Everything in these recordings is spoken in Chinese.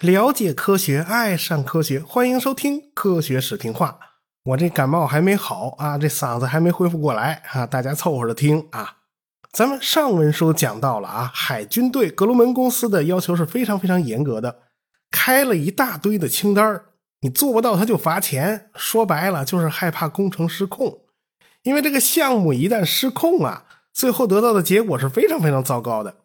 了解科学，爱上科学，欢迎收听《科学史听话》。我这感冒还没好啊，这嗓子还没恢复过来啊，大家凑合着听啊。咱们上文书讲到了啊，海军对格鲁门公司的要求是非常非常严格的，开了一大堆的清单你做不到他就罚钱。说白了就是害怕工程失控，因为这个项目一旦失控啊，最后得到的结果是非常非常糟糕的。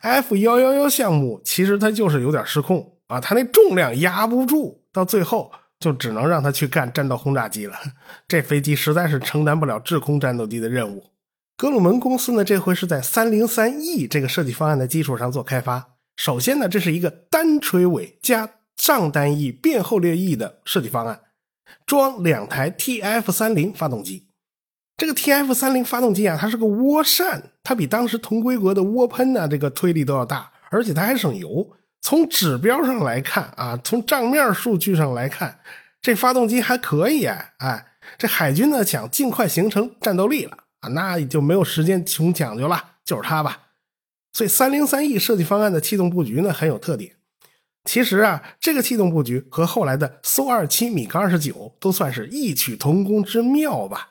F 幺幺幺项目其实它就是有点失控。啊，它那重量压不住，到最后就只能让它去干战斗轰炸机了。这飞机实在是承担不了制空战斗机的任务。格鲁门公司呢，这回是在三零三 E 这个设计方案的基础上做开发。首先呢，这是一个单垂尾加上单翼变后掠翼的设计方案，装两台 TF 三零发动机。这个 TF 三零发动机啊，它是个涡扇，它比当时同规格的涡喷呢，这个推力都要大，而且它还省油。从指标上来看啊，从账面数据上来看，这发动机还可以啊。哎，这海军呢想尽快形成战斗力了啊，那也就没有时间穷讲究了，就是它吧。所以三零三 E 设计方案的气动布局呢很有特点。其实啊，这个气动布局和后来的苏二七米格二十九都算是异曲同工之妙吧。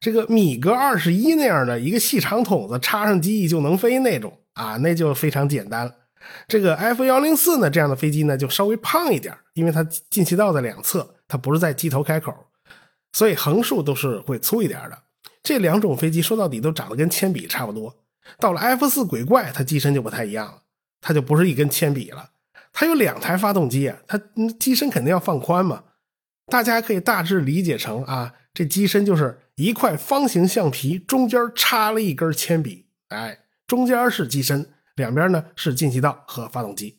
这个米格二十一那样的一个细长筒子插上机翼就能飞那种啊，那就非常简单。这个 F 幺零四呢，这样的飞机呢就稍微胖一点，因为它进气道的两侧，它不是在机头开口，所以横竖都是会粗一点的。这两种飞机说到底都长得跟铅笔差不多。到了 F 四鬼怪，它机身就不太一样了，它就不是一根铅笔了，它有两台发动机啊，它机身肯定要放宽嘛。大家可以大致理解成啊，这机身就是一块方形橡皮，中间插了一根铅笔，哎，中间是机身。两边呢是进气道和发动机。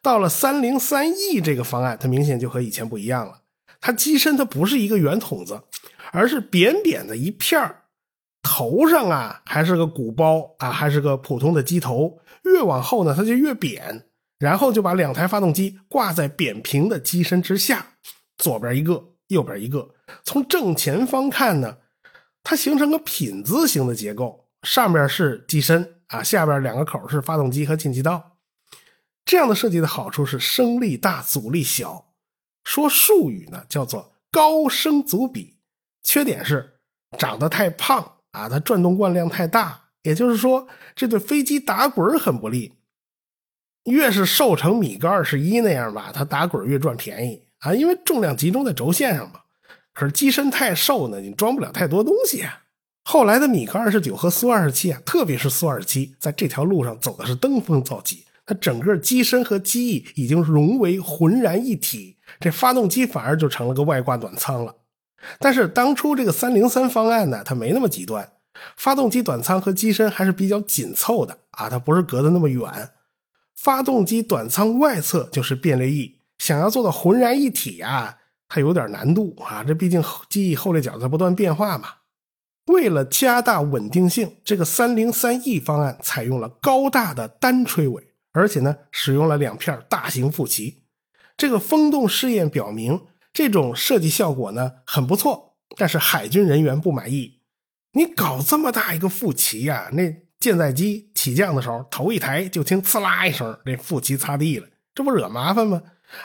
到了三零三 E 这个方案，它明显就和以前不一样了。它机身它不是一个圆筒子，而是扁扁的一片头上啊还是个鼓包啊，还是个普通的机头。越往后呢，它就越扁。然后就把两台发动机挂在扁平的机身之下，左边一个，右边一个。从正前方看呢，它形成个品字形的结构，上面是机身。啊，下边两个口是发动机和进气道，这样的设计的好处是升力大，阻力小。说术语呢，叫做高升阻比。缺点是长得太胖啊，它转动惯量太大，也就是说，这对飞机打滚很不利。越是瘦成米格二十一那样吧，它打滚越赚便宜啊，因为重量集中在轴线上嘛。可是机身太瘦呢，你装不了太多东西啊。后来的米格二十九和苏二十七啊，特别是苏二十七，在这条路上走的是登峰造极。它整个机身和机翼已经融为浑然一体，这发动机反而就成了个外挂短舱了。但是当初这个三零三方案呢，它没那么极端，发动机短舱和机身还是比较紧凑的啊，它不是隔得那么远。发动机短舱外侧就是变列翼，想要做到浑然一体啊，它有点难度啊，这毕竟机翼后列角在不断变化嘛。为了加大稳定性，这个三零三 E 方案采用了高大的单垂尾，而且呢，使用了两片大型副鳍。这个风洞试验表明，这种设计效果呢很不错，但是海军人员不满意。你搞这么大一个副鳍呀，那舰载机起降的时候，头一抬就听呲啦一声，这副鳍擦地了，这不惹麻烦吗？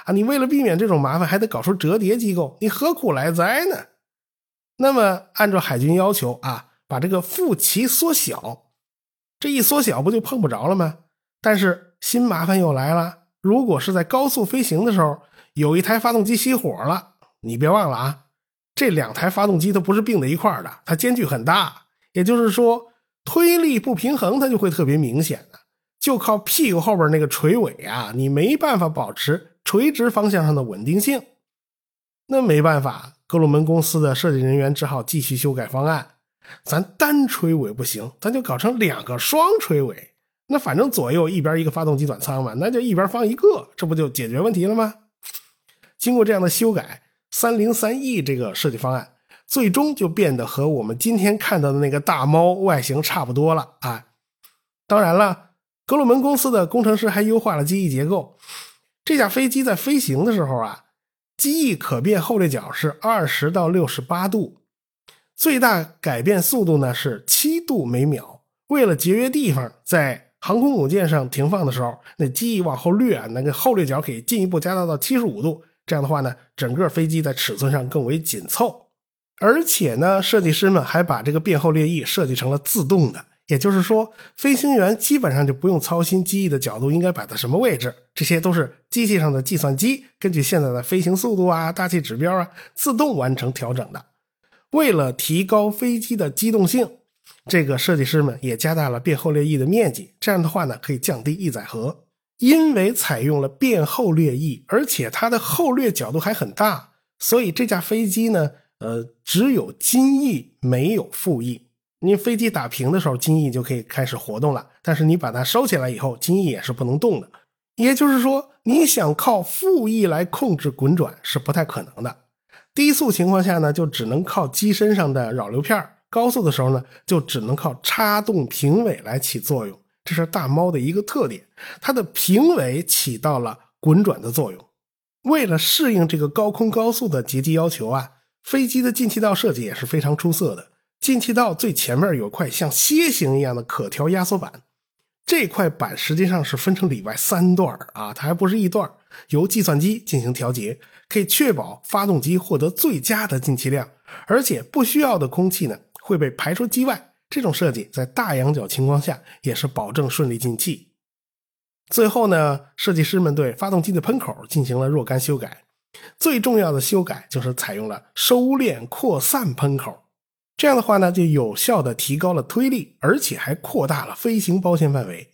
啊，你为了避免这种麻烦，还得搞出折叠机构，你何苦来哉呢？那么，按照海军要求啊，把这个副鳍缩小，这一缩小不就碰不着了吗？但是新麻烦又来了，如果是在高速飞行的时候，有一台发动机熄火了，你别忘了啊，这两台发动机它不是并在一块的，它间距很大，也就是说推力不平衡，它就会特别明显的，就靠屁股后边那个垂尾啊，你没办法保持垂直方向上的稳定性，那没办法。格鲁门公司的设计人员只好继续修改方案，咱单垂尾不行，咱就搞成两个双垂尾。那反正左右一边一个发动机短舱嘛，那就一边放一个，这不就解决问题了吗？经过这样的修改，三零三 E 这个设计方案最终就变得和我们今天看到的那个大猫外形差不多了啊。当然了，格鲁门公司的工程师还优化了机翼结构，这架飞机在飞行的时候啊。机翼可变后掠角是二十到六十八度，最大改变速度呢是七度每秒。为了节约地方，在航空母舰上停放的时候，那机翼往后掠啊，那个后掠角可以进一步加大到七十五度。这样的话呢，整个飞机在尺寸上更为紧凑。而且呢，设计师们还把这个变后掠翼设计成了自动的，也就是说，飞行员基本上就不用操心机翼的角度应该摆在什么位置，这些都是机器上的计算机根据现在的飞行速度啊、大气指标啊，自动完成调整的。为了提高飞机的机动性，这个设计师们也加大了变后掠翼的面积。这样的话呢，可以降低翼载荷。因为采用了变后掠翼，而且它的后掠角度还很大，所以这架飞机呢，呃，只有襟翼没有副翼。你飞机打平的时候，襟翼就可以开始活动了。但是你把它收起来以后，襟翼也是不能动的。也就是说，你想靠副翼来控制滚转是不太可能的。低速情况下呢，就只能靠机身上的扰流片高速的时候呢，就只能靠插动平尾来起作用。这是大猫的一个特点，它的平尾起到了滚转的作用。为了适应这个高空高速的截击要求啊，飞机的进气道设计也是非常出色的。进气道最前面有块像楔形一样的可调压缩板，这块板实际上是分成里外三段啊，它还不是一段，由计算机进行调节。可以确保发动机获得最佳的进气量，而且不需要的空气呢会被排出机外。这种设计在大仰角情况下也是保证顺利进气。最后呢，设计师们对发动机的喷口进行了若干修改，最重要的修改就是采用了收敛扩散喷口。这样的话呢，就有效的提高了推力，而且还扩大了飞行包线范围。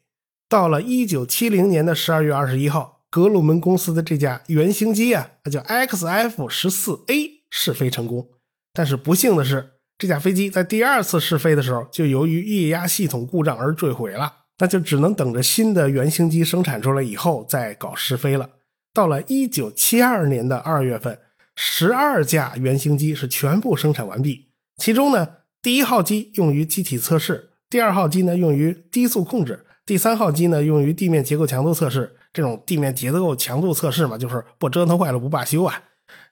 到了一九七零年的十二月二十一号。格鲁门公司的这架原型机啊，它叫 XF 十四 A 试飞成功，但是不幸的是，这架飞机在第二次试飞的时候，就由于液压系统故障而坠毁了，那就只能等着新的原型机生产出来以后再搞试飞了。到了一九七二年的二月份，十二架原型机是全部生产完毕，其中呢，第一号机用于机体测试，第二号机呢用于低速控制，第三号机呢用于地面结构强度测试。这种地面结构强度测试嘛，就是不折腾坏了不罢休啊。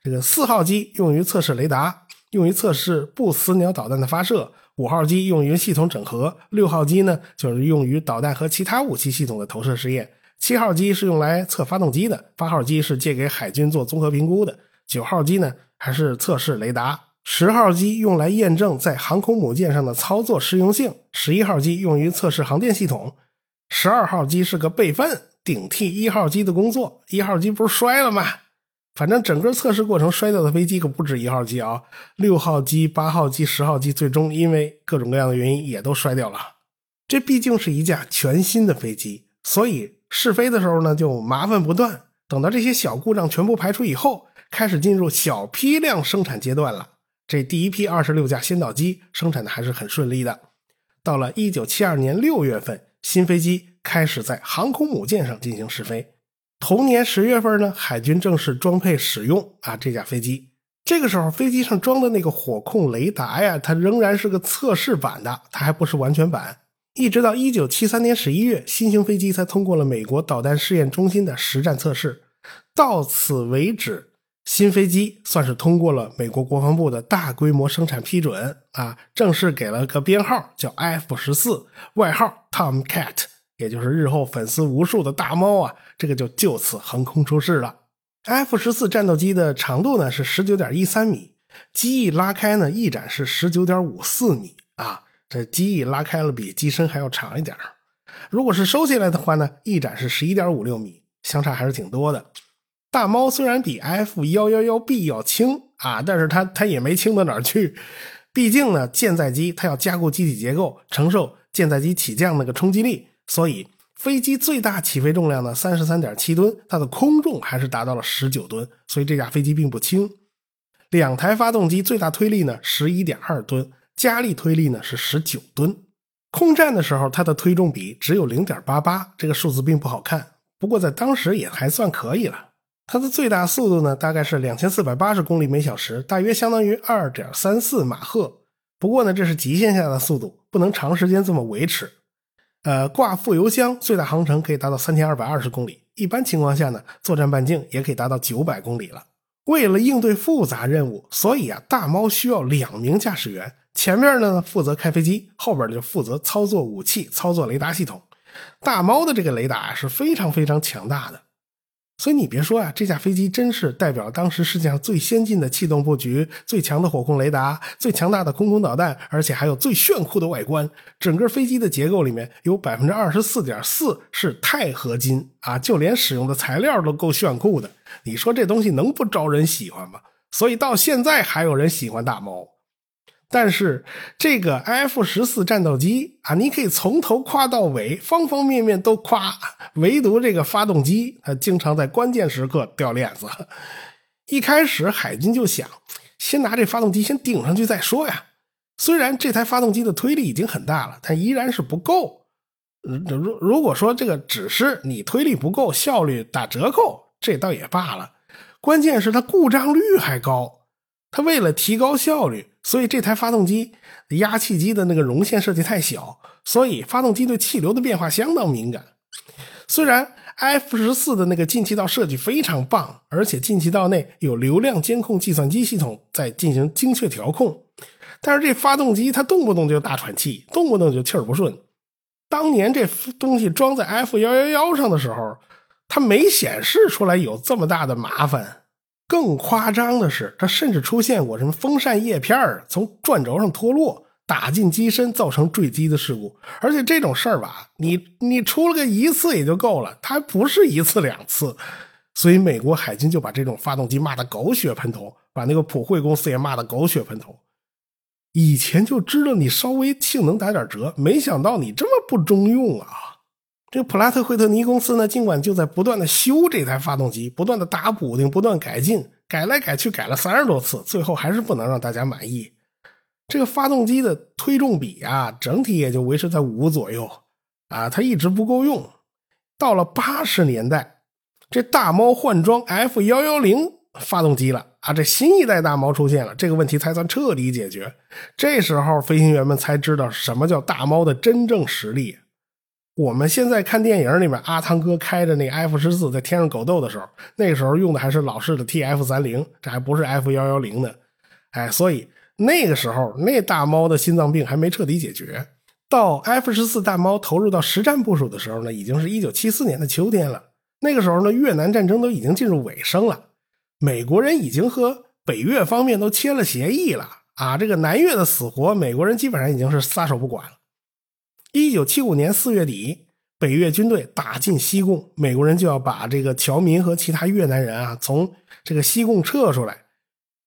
这个四号机用于测试雷达，用于测试不死鸟导弹的发射；五号机用于系统整合；六号机呢就是用于导弹和其他武器系统的投射试验；七号机是用来测发动机的；八号机是借给海军做综合评估的；九号机呢还是测试雷达；十号机用来验证在航空母舰上的操作适用性；十一号机用于测试航电系统；十二号机是个备份。顶替一号机的工作，一号机不是摔了吗？反正整个测试过程摔掉的飞机可不止一号机啊，六号机、八号机、十号机，最终因为各种各样的原因也都摔掉了。这毕竟是一架全新的飞机，所以试飞的时候呢就麻烦不断。等到这些小故障全部排除以后，开始进入小批量生产阶段了。这第一批二十六架先导机生产的还是很顺利的。到了一九七二年六月份，新飞机。开始在航空母舰上进行试飞。同年十月份呢，海军正式装配使用啊这架飞机。这个时候，飞机上装的那个火控雷达呀，它仍然是个测试版的，它还不是完全版。一直到一九七三年十一月，新型飞机才通过了美国导弹试验中心的实战测试。到此为止，新飞机算是通过了美国国防部的大规模生产批准啊，正式给了个编号，叫 F 十四，外号 Tomcat。也就是日后粉丝无数的大猫啊，这个就就此横空出世了。F 十四战斗机的长度呢是十九点一三米，机翼拉开呢翼展是十九点五四米啊，这机翼拉开了比机身还要长一点如果是收起来的话呢，翼展是十一点五六米，相差还是挺多的。大猫虽然比 F 幺幺幺 B 要轻啊，但是它它也没轻到哪儿去，毕竟呢舰载机它要加固机体结构，承受舰载机起降那个冲击力。所以，飞机最大起飞重量呢，三十三点七吨，它的空重还是达到了十九吨，所以这架飞机并不轻。两台发动机最大推力呢，十一点二吨，加力推力呢是十九吨。空战的时候，它的推重比只有零点八八，这个数字并不好看，不过在当时也还算可以了。它的最大速度呢，大概是两千四百八十公里每小时，大约相当于二点三四马赫。不过呢，这是极限下的速度，不能长时间这么维持。呃，挂副油箱最大航程可以达到三千二百二十公里，一般情况下呢，作战半径也可以达到九百公里了。为了应对复杂任务，所以啊，大猫需要两名驾驶员，前面呢负责开飞机，后边就负责操作武器、操作雷达系统。大猫的这个雷达是非常非常强大的。所以你别说啊，这架飞机真是代表当时世界上最先进的气动布局、最强的火控雷达、最强大的空空导弹，而且还有最炫酷的外观。整个飞机的结构里面有百分之二十四点四是钛合金啊，就连使用的材料都够炫酷的。你说这东西能不招人喜欢吗？所以到现在还有人喜欢大猫。但是这个 F 十四战斗机啊，你可以从头夸到尾，方方面面都夸，唯独这个发动机，它经常在关键时刻掉链子。一开始海军就想，先拿这发动机先顶上去再说呀。虽然这台发动机的推力已经很大了，但依然是不够。如如果说这个只是你推力不够，效率打折扣，这倒也罢了。关键是它故障率还高，它为了提高效率。所以这台发动机压气机的那个容线设计太小，所以发动机对气流的变化相当敏感。虽然 F 十四的那个进气道设计非常棒，而且进气道内有流量监控计算机系统在进行精确调控，但是这发动机它动不动就大喘气，动不动就气儿不顺。当年这东西装在 F 幺幺幺上的时候，它没显示出来有这么大的麻烦。更夸张的是，它甚至出现过什么风扇叶片从转轴上脱落，打进机身，造成坠机的事故。而且这种事儿吧，你你出了个一次也就够了，它不是一次两次。所以美国海军就把这种发动机骂得狗血喷头，把那个普惠公司也骂得狗血喷头。以前就知道你稍微性能打点折，没想到你这么不中用啊！这个普拉特惠特尼公司呢，尽管就在不断的修这台发动机，不断的打补丁，不断改进，改来改去改了三十多次，最后还是不能让大家满意。这个发动机的推重比啊，整体也就维持在五左右啊，它一直不够用。到了八十年代，这大猫换装 F 幺幺零发动机了啊，这新一代大猫出现了，这个问题才算彻底解决。这时候飞行员们才知道什么叫大猫的真正实力。我们现在看电影里面，阿汤哥开着那 F 十四在天上狗斗的时候，那个时候用的还是老式的 TF 三零，这还不是 F 幺幺零呢。哎，所以那个时候那大猫的心脏病还没彻底解决。到 F 十四大猫投入到实战部署的时候呢，已经是一九七四年的秋天了。那个时候呢，越南战争都已经进入尾声了，美国人已经和北越方面都签了协议了啊。这个南越的死活，美国人基本上已经是撒手不管了。一九七五年四月底，北越军队打进西贡，美国人就要把这个侨民和其他越南人啊从这个西贡撤出来。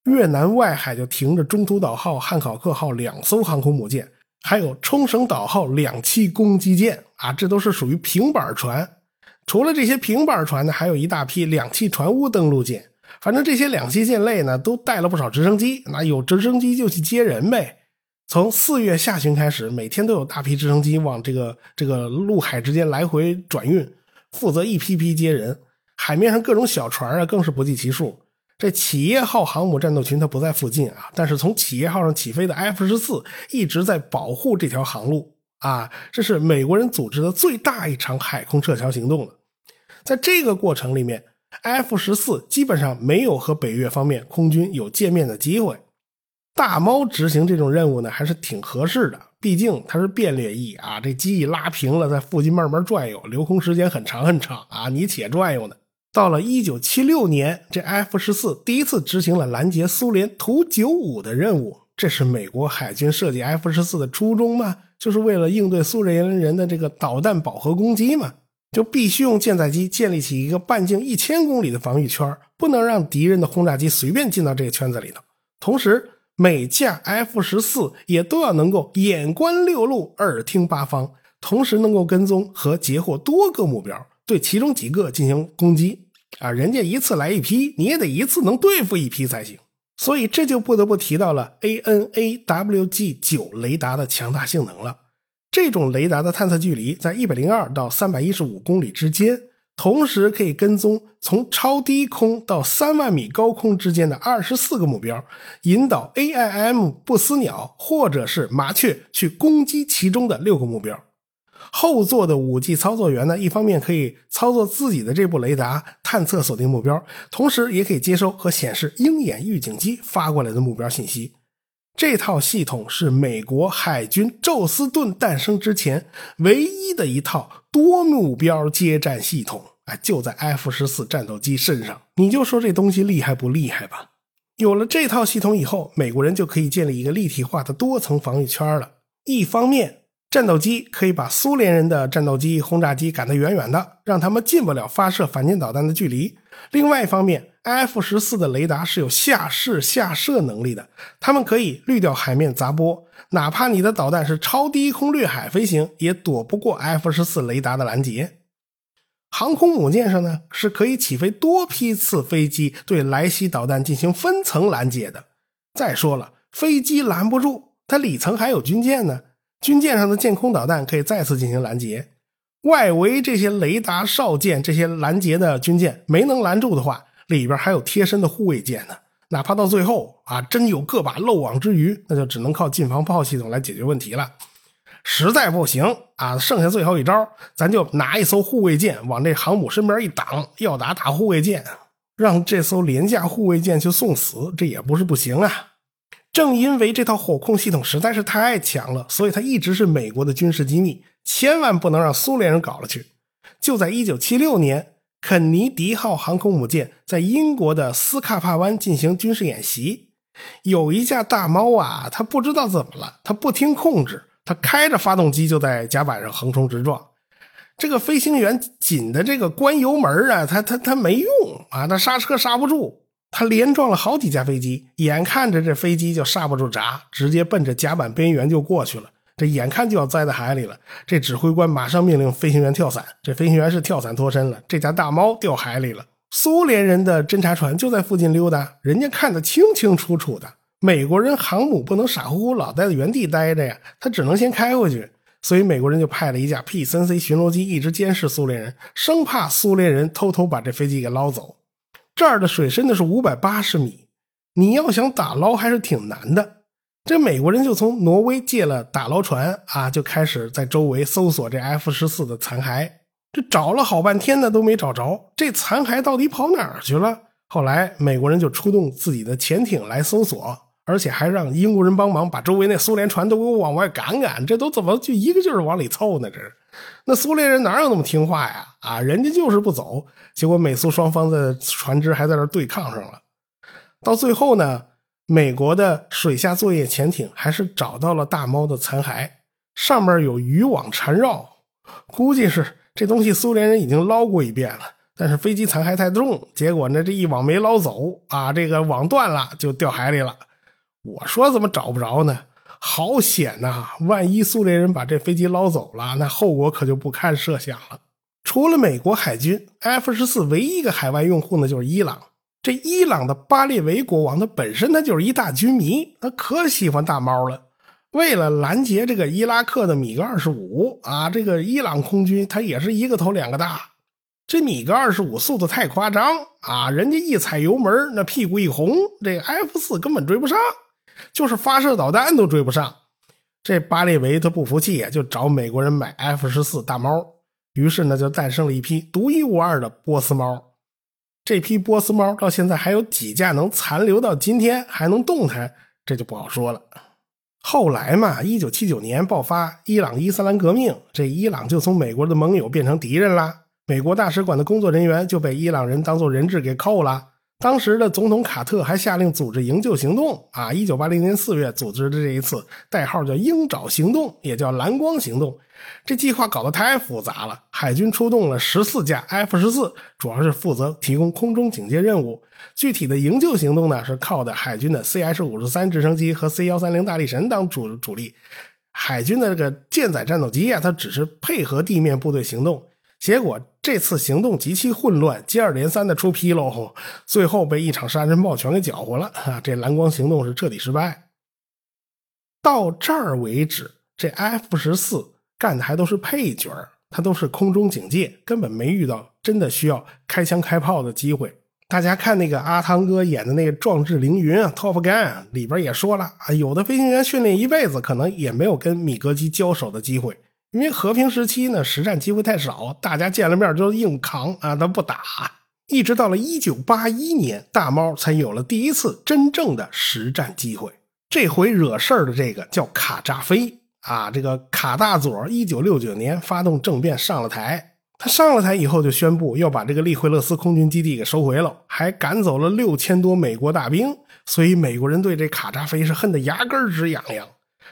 越南外海就停着中途岛号、汉考克号两艘航空母舰，还有冲绳岛号两栖攻击舰啊，这都是属于平板船。除了这些平板船呢，还有一大批两栖船坞登陆舰。反正这些两栖舰类呢，都带了不少直升机，那有直升机就去接人呗。从四月下旬开始，每天都有大批直升机往这个这个陆海之间来回转运，负责一批批接人。海面上各种小船啊，更是不计其数。这企业号航母战斗群它不在附近啊，但是从企业号上起飞的 F 十四一直在保护这条航路啊。这是美国人组织的最大一场海空撤侨行动了。在这个过程里面，F 十四基本上没有和北越方面空军有见面的机会。大猫执行这种任务呢，还是挺合适的。毕竟它是变掠翼啊，这机翼拉平了，在附近慢慢转悠，留空时间很长很长啊，你且转悠呢。到了一九七六年，这 F 十四第一次执行了拦截苏联图九五的任务。这是美国海军设计 F 十四的初衷吗？就是为了应对苏联人的这个导弹饱和攻击嘛，就必须用舰载机建立起一个半径一千公里的防御圈，不能让敌人的轰炸机随便进到这个圈子里头。同时，每架 F 十四也都要能够眼观六路，耳听八方，同时能够跟踪和截获多个目标，对其中几个进行攻击。啊，人家一次来一批，你也得一次能对付一批才行。所以这就不得不提到了 ANAWG 九雷达的强大性能了。这种雷达的探测距离在一百零二到三百一十五公里之间。同时可以跟踪从超低空到三万米高空之间的二十四个目标，引导 AIM 不死鸟或者是麻雀去攻击其中的六个目标。后座的五 G 操作员呢，一方面可以操作自己的这部雷达探测锁定目标，同时也可以接收和显示鹰眼预警机发过来的目标信息。这套系统是美国海军宙斯盾诞生之前唯一的一套多目标接战系统。哎，就在 F 十四战斗机身上，你就说这东西厉害不厉害吧？有了这套系统以后，美国人就可以建立一个立体化的多层防御圈了。一方面，战斗机可以把苏联人的战斗机、轰炸机赶得远远的，让他们进不了发射反舰导弹的距离；另外一方面，F 十四的雷达是有下视下射能力的，他们可以滤掉海面杂波，哪怕你的导弹是超低空掠海飞行，也躲不过 F 十四雷达的拦截。航空母舰上呢，是可以起飞多批次飞机对来袭导弹进行分层拦截的。再说了，飞机拦不住，它里层还有军舰呢，军舰上的舰空导弹可以再次进行拦截。外围这些雷达哨舰这些拦截的军舰没能拦住的话，里边还有贴身的护卫舰呢。哪怕到最后啊，真有个把漏网之鱼，那就只能靠近防炮系统来解决问题了。实在不行啊，剩下最后一招，咱就拿一艘护卫舰往这航母身边一挡，要打打护卫舰，让这艘廉价护卫舰去送死，这也不是不行啊。正因为这套火控系统实在是太强了，所以它一直是美国的军事机密，千万不能让苏联人搞了去。就在1976年，肯尼迪号航空母舰在英国的斯卡帕湾进行军事演习，有一架大猫啊，它不知道怎么了，它不听控制。它开着发动机就在甲板上横冲直撞，这个飞行员紧的这个关油门啊，他他他没用啊，他刹车刹不住，他连撞了好几架飞机，眼看着这飞机就刹不住闸，直接奔着甲板边缘就过去了，这眼看就要栽在海里了。这指挥官马上命令飞行员跳伞，这飞行员是跳伞脱身了，这架大猫掉海里了。苏联人的侦察船就在附近溜达，人家看得清清楚楚的。美国人航母不能傻乎乎老待在原地待着呀，他只能先开回去。所以美国人就派了一架 P 三 C 巡逻机一直监视苏联人，生怕苏联人偷偷把这飞机给捞走。这儿的水深的是五百八十米，你要想打捞还是挺难的。这美国人就从挪威借了打捞船啊，就开始在周围搜索这 F 十四的残骸。这找了好半天呢，都没找着。这残骸到底跑哪儿去了？后来美国人就出动自己的潜艇来搜索。而且还让英国人帮忙把周围那苏联船都给我往外赶赶，这都怎么就一个劲儿往里凑呢？这是，那苏联人哪有那么听话呀？啊，人家就是不走，结果美苏双方的船只还在那对抗上了。到最后呢，美国的水下作业潜艇还是找到了大猫的残骸，上面有渔网缠绕，估计是这东西苏联人已经捞过一遍了，但是飞机残骸太重，结果呢这一网没捞走啊，这个网断了就掉海里了。我说怎么找不着呢？好险呐！万一苏联人把这飞机捞走了，那后果可就不堪设想了。除了美国海军，F 十四唯一一个海外用户呢，就是伊朗。这伊朗的巴列维国王，他本身他就是一大军迷，他可喜欢大猫了。为了拦截这个伊拉克的米格二十五啊，这个伊朗空军他也是一个头两个大。这米格二十五速度太夸张啊，人家一踩油门，那屁股一红，这 F 四根本追不上。就是发射导弹都追不上，这巴列维他不服气，就找美国人买 F 十四大猫。于是呢，就诞生了一批独一无二的波斯猫。这批波斯猫到现在还有几架能残留到今天还能动弹，这就不好说了。后来嘛，一九七九年爆发伊朗伊斯兰革命，这伊朗就从美国的盟友变成敌人了。美国大使馆的工作人员就被伊朗人当做人质给扣了。当时的总统卡特还下令组织营救行动啊！一九八零年四月组织的这一次，代号叫“鹰爪行动”，也叫“蓝光行动”。这计划搞得太复杂了，海军出动了十四架 F 十四，主要是负责提供空中警戒任务。具体的营救行动呢，是靠的海军的 CH 五十三直升机和 C 幺三零大力神当主主力。海军的这个舰载战斗机啊，它只是配合地面部队行动。结果这次行动极其混乱，接二连三的出纰漏，最后被一场杀人暴全给搅和了啊！这蓝光行动是彻底失败。到这儿为止，这 F 十四干的还都是配角他都是空中警戒，根本没遇到真的需要开枪开炮的机会。大家看那个阿汤哥演的那个《壮志凌云》啊，《Top Gun》里边也说了啊，有的飞行员训练一辈子，可能也没有跟米格机交手的机会。因为和平时期呢，实战机会太少，大家见了面就硬扛啊，他不打。一直到了一九八一年，大猫才有了第一次真正的实战机会。这回惹事儿的这个叫卡扎菲啊，这个卡大佐，一九六九年发动政变上了台。他上了台以后，就宣布要把这个利惠勒斯空军基地给收回了，还赶走了六千多美国大兵。所以美国人对这卡扎菲是恨得牙根直痒痒。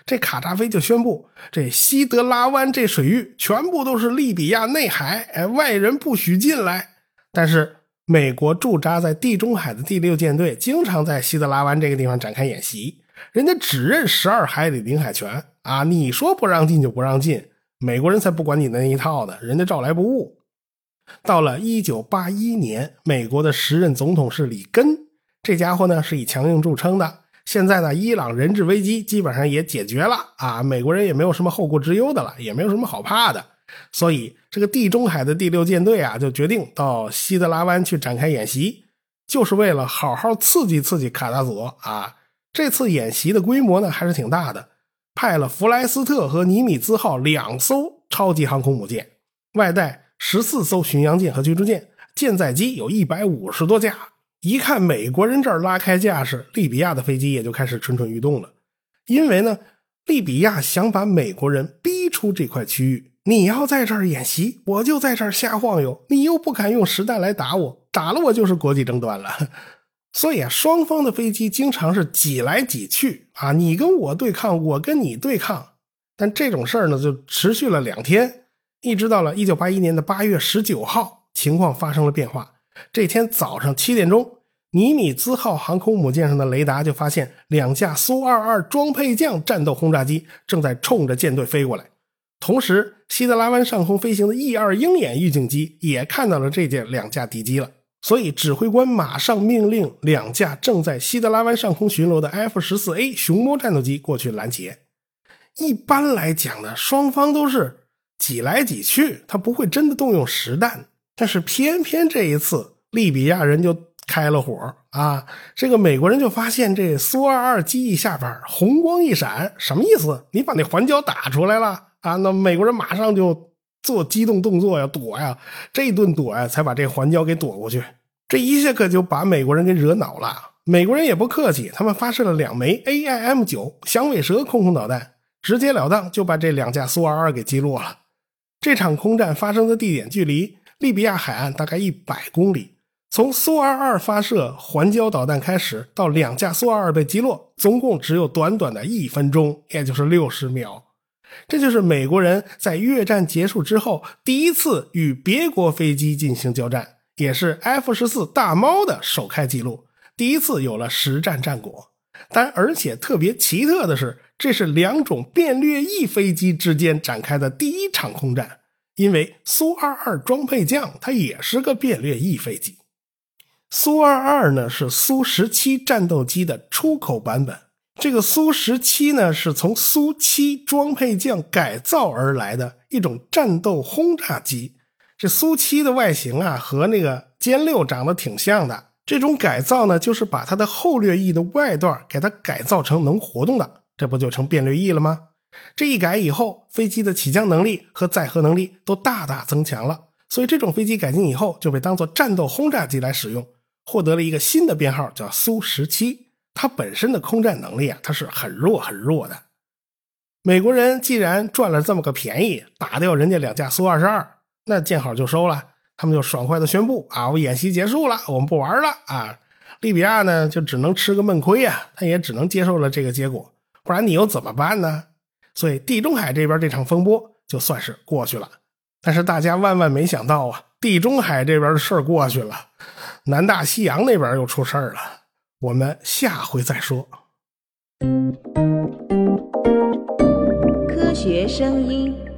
这卡扎菲就宣布，这西德拉湾这水域全部都是利比亚内海，哎，外人不许进来。但是美国驻扎在地中海的第六舰队经常在西德拉湾这个地方展开演习，人家只认十二海里领海权啊，你说不让进就不让进。美国人才不管你那一套呢，人家照来不误。到了一九八一年，美国的时任总统是里根，这家伙呢是以强硬著称的。现在呢，伊朗人质危机基本上也解决了啊，美国人也没有什么后顾之忧的了，也没有什么好怕的。所以，这个地中海的第六舰队啊，就决定到西德拉湾去展开演习，就是为了好好刺激刺激卡达佐啊。这次演习的规模呢，还是挺大的。派了弗莱斯特和尼米兹号两艘超级航空母舰，外带十四艘巡洋舰和驱逐舰，舰载机有一百五十多架。一看美国人这儿拉开架势，利比亚的飞机也就开始蠢蠢欲动了。因为呢，利比亚想把美国人逼出这块区域。你要在这儿演习，我就在这儿瞎晃悠。你又不敢用实弹来打我，打了我就是国际争端了。所以啊，双方的飞机经常是挤来挤去啊，你跟我对抗，我跟你对抗。但这种事儿呢，就持续了两天，一直到了一九八一年的八月十九号，情况发生了变化。这天早上七点钟，尼米兹号航空母舰上的雷达就发现两架苏二二装配将战斗轰炸机正在冲着舰队飞过来。同时，西德拉湾上空飞行的 E 二鹰眼预警机也看到了这件两架敌机了。所以，指挥官马上命令两架正在西德拉湾上空巡逻的 F 十四 A 熊猫战斗机过去拦截。一般来讲呢，双方都是挤来挤去，他不会真的动用实弹。但是偏偏这一次，利比亚人就开了火啊！这个美国人就发现这苏二二机翼下边红光一闪，什么意思？你把那环礁打出来了啊？那美国人马上就。做机动动作呀，躲呀，这一顿躲呀，才把这环礁给躲过去。这一下可就把美国人给惹恼了。美国人也不客气，他们发射了两枚 AIM 九响尾蛇空空导弹，直截了当就把这两架苏二二给击落了。这场空战发生的地点距离利比亚海岸大概一百公里。从苏二二发射环礁导弹开始，到两架苏二二被击落，总共只有短短的一分钟，也就是六十秒。这就是美国人在越战结束之后第一次与别国飞机进行交战，也是 F 十四大猫的首开记录，第一次有了实战战果。但而且特别奇特的是，这是两种变掠翼飞机之间展开的第一场空战，因为苏二二装配将它也是个变掠翼飞机。苏二二呢是苏十七战斗机的出口版本。这个苏十七呢，是从苏七装配将改造而来的一种战斗轰炸机。这苏七的外形啊，和那个歼六长得挺像的。这种改造呢，就是把它的后掠翼的外段给它改造成能活动的，这不就成变掠翼了吗？这一改以后，飞机的起降能力和载荷能力都大大增强了。所以这种飞机改进以后，就被当做战斗轰炸机来使用，获得了一个新的编号，叫苏十七。它本身的空战能力啊，它是很弱很弱的。美国人既然赚了这么个便宜，打掉人家两架苏二十二，那见好就收了。他们就爽快的宣布啊，我演习结束了，我们不玩了啊。利比亚呢，就只能吃个闷亏啊，他也只能接受了这个结果，不然你又怎么办呢？所以地中海这边这场风波就算是过去了。但是大家万万没想到啊，地中海这边的事儿过去了，南大西洋那边又出事儿了。我们下回再说。科学声音。